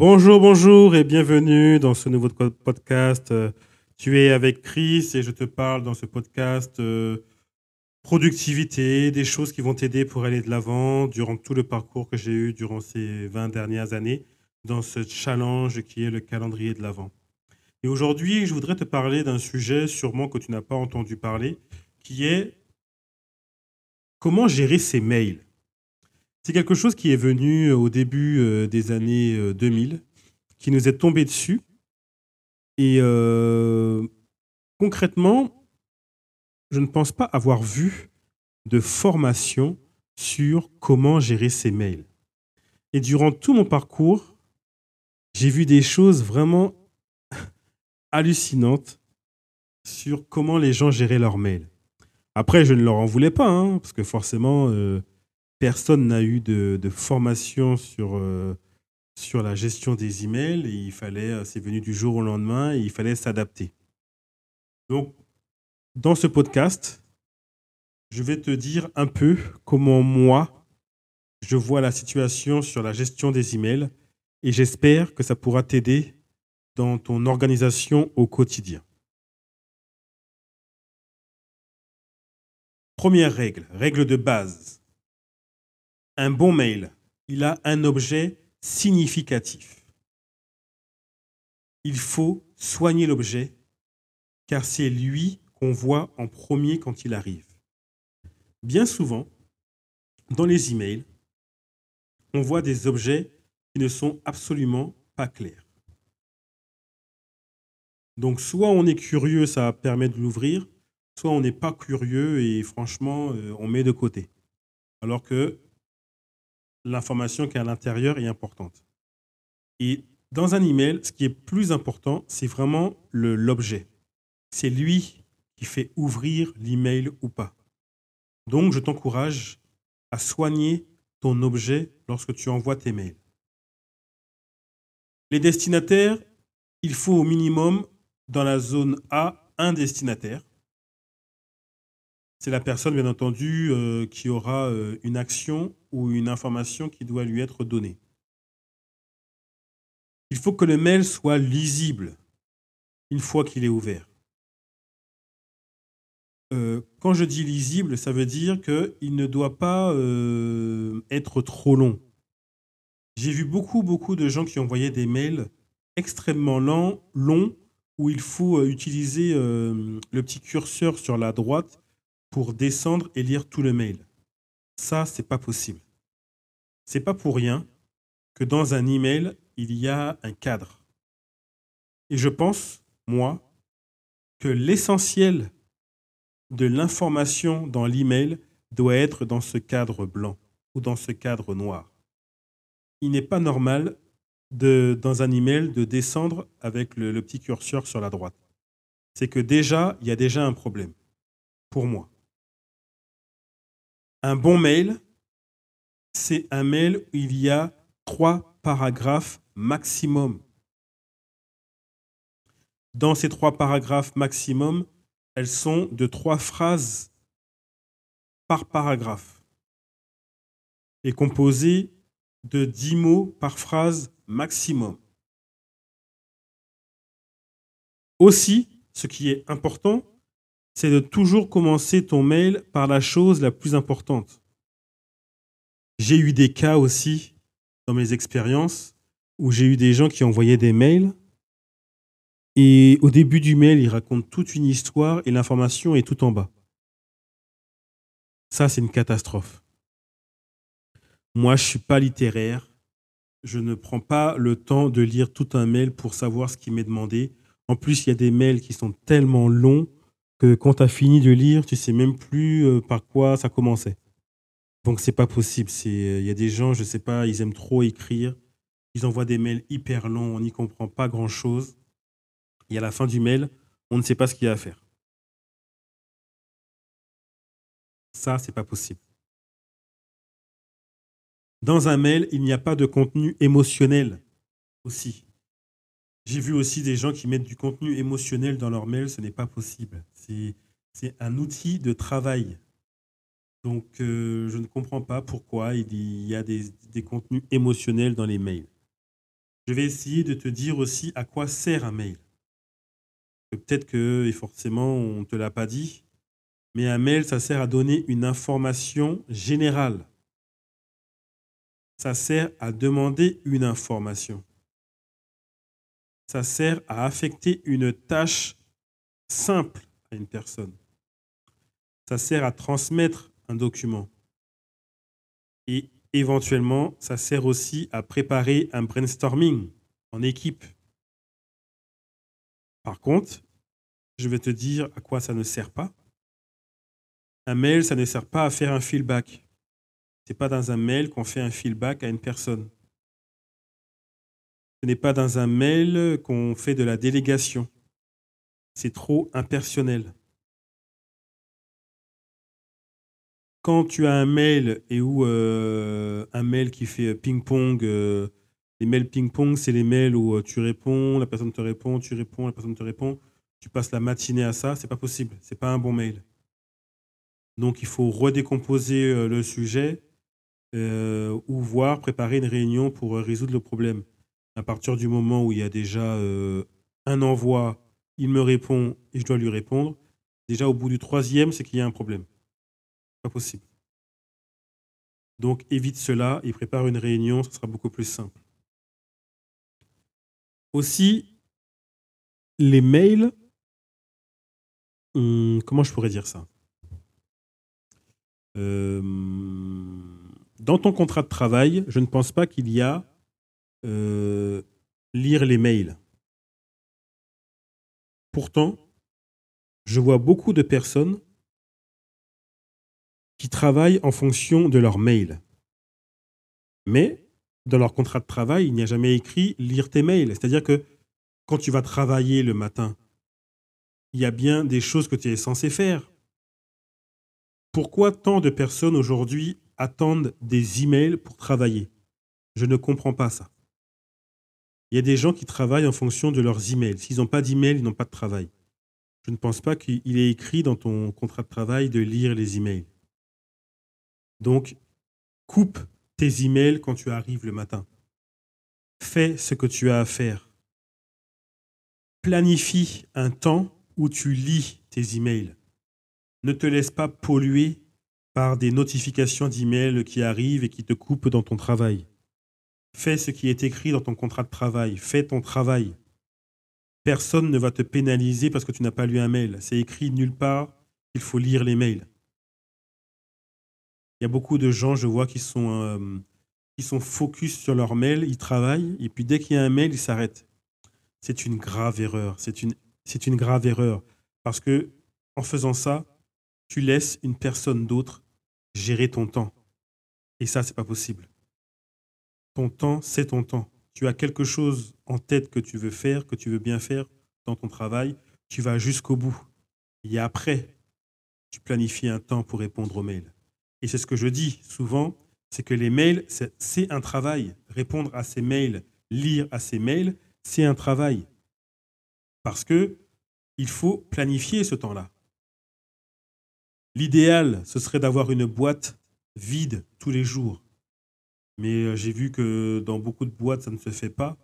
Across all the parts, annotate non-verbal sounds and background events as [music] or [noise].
Bonjour, bonjour et bienvenue dans ce nouveau podcast. Euh, Tu es avec Chris et je te parle dans ce podcast euh, productivité, des choses qui vont t'aider pour aller de l'avant durant tout le parcours que j'ai eu durant ces 20 dernières années dans ce challenge qui est le calendrier de l'avant. Et aujourd'hui, je voudrais te parler d'un sujet sûrement que tu n'as pas entendu parler, qui est comment gérer ses mails. C'est quelque chose qui est venu au début euh, des années euh, 2000, qui nous est tombé dessus. Et euh, concrètement, je ne pense pas avoir vu de formation sur comment gérer ses mails. Et durant tout mon parcours, j'ai vu des choses vraiment [laughs] hallucinantes sur comment les gens géraient leurs mails. Après, je ne leur en voulais pas, hein, parce que forcément, euh, personne n'a eu de, formation sur, euh, sur la gestion des emails. Et il fallait, euh, c'est venu du jour au lendemain, et il fallait s'adapter. Donc, dans ce podcast, je vais te dire un peu comment moi, je vois la situation sur la gestion des emails, et j'espère que ça pourra t'aider dans ton organisation au quotidien. Première règle, règle de base. Un bon mail, il a un objet significatif. Il faut soigner l'objet car c'est lui qu'on voit en premier quand il arrive. Bien souvent, dans les emails, on voit des objets qui ne sont absolument pas clairs. Donc soit on est curieux, ça permet de l'ouvrir, soit on n'est pas curieux et franchement, euh, on met de côté. Alors que l'information qui est à l'intérieur est importante. Et dans un email, ce qui est plus important, c'est vraiment l'objet. C'est lui qui fait ouvrir l'email ou pas. Donc, je t'encourage à soigner ton objet lorsque tu envoies tes mails. Les destinataires, il faut au minimum dans la zone A un destinataire. C'est la personne, bien entendu, euh, qui aura euh, une action ou une information qui doit lui être donnée. Il faut que le mail soit lisible une fois qu'il est ouvert. Euh, quand je dis lisible, ça veut dire qu'il ne doit pas être trop long. J'ai vu beaucoup, beaucoup de gens qui envoyaient des mails extrêmement longs, où il faut utiliser le petit curseur sur la droite pour descendre et lire tout le mail. Ça, c'est pas possible. C'est pas pour rien que dans un email, il y a un cadre. Et je pense, moi, que l'essentiel de l'information dans l'email doit être dans ce cadre blanc ou dans ce cadre noir. Il n'est pas normal de, dans un email de descendre avec le, le petit curseur sur la droite. C'est que déjà, il y a déjà un problème, pour moi. Un bon mail, c'est un mail où il y a trois paragraphes maximum. Dans ces trois paragraphes maximum, elles sont de trois phrases par paragraphe et composées de dix mots par phrase maximum. Aussi, ce qui est important, c'est de toujours commencer ton mail par la chose la plus importante. J'ai eu des cas aussi dans mes expériences où j'ai eu des gens qui envoyaient des mails et au début du mail, ils racontent toute une histoire et l'information est tout en bas. Ça, c'est une catastrophe. Moi, je ne suis pas littéraire. Je ne prends pas le temps de lire tout un mail pour savoir ce qui m'est demandé. En plus, il y a des mails qui sont tellement longs que quand tu as fini de lire, tu sais même plus euh, par quoi ça commençait. Donc, c'est pas possible. C'est- Il y a des gens, je sais pas, ils aiment trop écrire. Ils envoient des mails hyper longs, on n'y comprend pas grand-chose. Et à la fin du mail, on ne sait pas ce qu'il y a à faire. Ça, c'est pas possible. Dans un mail, il n'y a pas de contenu émotionnel aussi. J'ai vu aussi des gens qui mettent du contenu émotionnel dans leur mail, ce n'est pas possible. C'est un outil de travail. Donc, euh, je ne comprends pas pourquoi il y a des, des contenus émotionnels dans les mails. je vais essayer de te dire aussi à quoi sert un mail. Peut-être que, et forcément, on ne te l'a pas dit, mais un mail, ça sert à donner une information générale. Ça sert à demander une information. Ça sert à affecter une tâche simple à une personne. Ça sert à transmettre un document. Et éventuellement, ça sert aussi à préparer un brainstorming en équipe. Par contre, je vais te dire à quoi ça ne sert pas. Un mail, ça ne sert pas à faire un feedback. Ce n'est pas dans un mail qu'on fait un feedback à une personne. Ce n'est pas dans un mail qu'on fait de la délégation. C'est trop impersonnel. Quand tu as un mail et où euh, un mail qui fait ping-pong, euh, les mails ping-pong, c'est les mails où euh, tu réponds, la personne te répond, tu réponds, la personne te répond, tu passes la matinée à ça, c'est pas possible, c'est pas un bon mail. Donc il faut redécomposer le sujet ou voir préparer une réunion pour résoudre le problème. À partir du moment où il y a déjà un envoi, il me répond et je dois lui répondre, déjà au bout du troisième, c'est qu'il y a un problème. Pas possible. Donc évite cela et prépare une réunion, ce sera beaucoup plus simple. Aussi, les mails, hum, comment je pourrais dire ça? Euh, Dans ton contrat de travail, je ne pense pas qu'il y a euh, lire les mails. Pourtant, je vois beaucoup de personnes qui travaillent en fonction de leur mail. Mais dans leur contrat de travail, il n'y a jamais écrit lire tes mails. C'est-à-dire que quand tu vas travailler le matin, il y a bien des choses que tu es censé faire. Pourquoi tant de personnes aujourd'hui attendent des emails pour travailler? Je ne comprends pas ça. Il y a des gens qui travaillent en fonction de leurs emails. S'ils n'ont pas d'email, ils n'ont pas de travail. Je ne pense pas qu'il est écrit dans ton contrat de travail de lire les emails. Donc, coupe tes emails quand tu arrives le matin. Fais ce que tu as à faire. Planifie un temps où tu lis tes emails. Ne te laisse pas polluer par des notifications d'emails qui arrivent et qui te coupent dans ton travail. Fais ce qui est écrit dans ton contrat de travail. Fais ton travail. Personne ne va te pénaliser parce que tu n'as pas lu un mail. C'est écrit nulle part qu'il faut lire les mails. Il y a beaucoup de gens, je vois, qui sont, euh, qui sont focus sur leur mail, ils travaillent, et puis dès qu'il y a un mail, ils s'arrêtent. C'est une grave erreur. C'est une, c'est une grave erreur. Parce que en faisant ça, tu laisses une personne d'autre gérer ton temps. Et ça, c'est pas possible. Temps, c'est ton temps. Tu as quelque chose en tête que tu veux faire, que tu veux bien faire dans ton travail, tu vas jusqu'au bout. Et après, tu planifies un temps pour répondre aux mails. Et c'est ce que je dis souvent, c'est que les mails, c'est un travail. Répondre à ces mails, lire à ces mails, c'est un travail. Parce que il faut planifier ce temps-là. L'idéal, ce serait d'avoir une boîte vide tous les jours. Mais euh, j'ai vu que dans beaucoup de boîtes, ça ne se fait pas.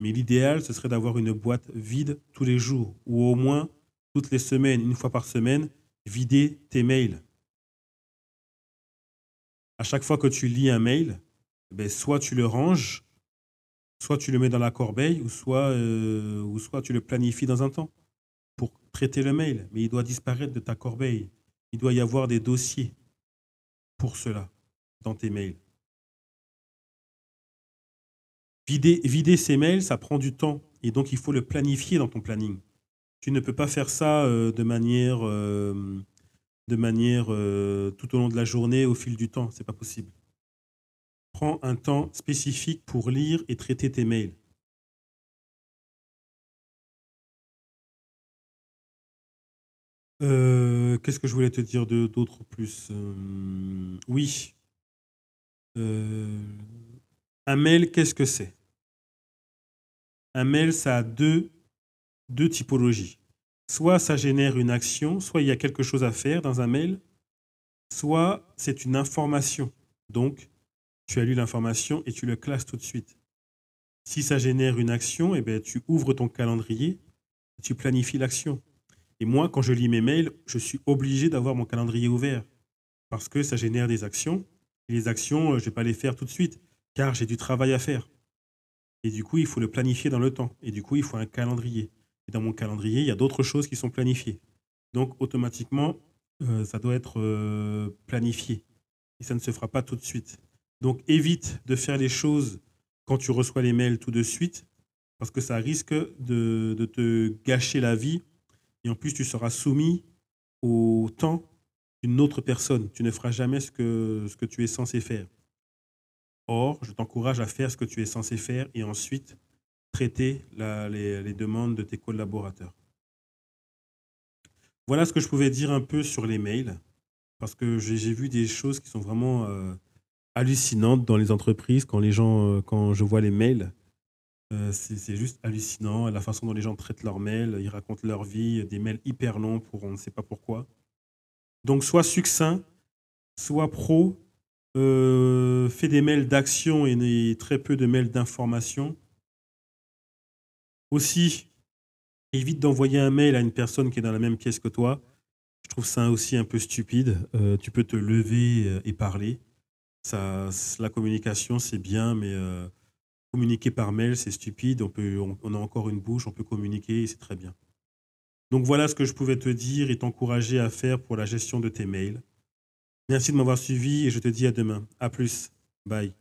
Mais l'idéal, ce serait d'avoir une boîte vide tous les jours, ou au moins toutes les semaines, une fois par semaine, vider tes mails à chaque fois que tu lis un mail, ben, soit tu le ranges, soit tu le mets dans la corbeille, ou soit, euh, ou soit tu le planifies dans un temps pour traiter le mail. Mais il doit disparaître de ta corbeille. Il doit y avoir des dossiers pour cela dans tes mails. Vider, vider ces mails, ça prend du temps. Et donc, il faut le planifier dans ton planning. Tu ne peux pas faire ça euh, de manière... Euh, de manière euh, tout au long de la journée, au fil du temps. C'est pas possible. Prends un temps spécifique pour lire et traiter tes mails. Qu'est-ce que je voulais te dire d'autre plus Oui. Un mail, qu'est-ce que c'est? Un mail, ça a deux, typologies. Soit ça génère une action, soit il y a quelque chose à faire dans un mail, soit c'est une information. Donc, tu as lu l'information et tu le classes tout de suite. Si ça génère une action, eh ben, tu ouvres ton calendrier, tu planifies l'action. Et moi, quand je lis mes mails, je suis obligé d'avoir mon calendrier ouvert parce que ça génère des actions. Et les actions, je ne vais pas les faire tout de suite car j'ai du travail à faire. Et du coup, il faut le planifier dans le temps. Et du coup, il faut un calendrier. Et dans mon calendrier, il y a d'autres choses qui sont planifiées. Donc, automatiquement, euh, ça doit être euh, planifié. Et ça ne se fera pas tout de suite. Donc, évite de faire les choses quand tu reçois les mails tout de suite, parce que ça risque de, te gâcher la vie. Et en plus, tu seras soumis au temps d'une autre personne. Tu ne feras jamais ce que tu es censé faire. Or, je t'encourage à faire ce que tu es censé faire et ensuite traiter les, demandes de tes collaborateurs. Voilà ce que je pouvais dire un peu sur les mails, parce que j'ai vu des choses qui sont vraiment euh, hallucinantes dans les entreprises quand les gens, euh, quand je vois les mails. Euh, c'est juste hallucinant la façon dont les gens traitent leurs mails. Ils racontent leur vie, des mails hyper longs pour on ne sait pas pourquoi. Donc, sois succinct, sois pro, euh, fais des mails d'action et très peu de mails d'information. Aussi, évite d'envoyer un mail à une personne qui est dans la même pièce que toi. Je trouve ça aussi un peu stupide. Euh, tu peux te lever euh, et parler. Ça, la communication, c'est bien, mais communiquer par mail, c'est stupide. On, peut, on, a encore une bouche, on peut communiquer et c'est très bien. Donc voilà ce que je pouvais te dire et t'encourager à faire pour la gestion de tes mails. Merci de m'avoir suivi et je te dis à demain. À plus. Bye.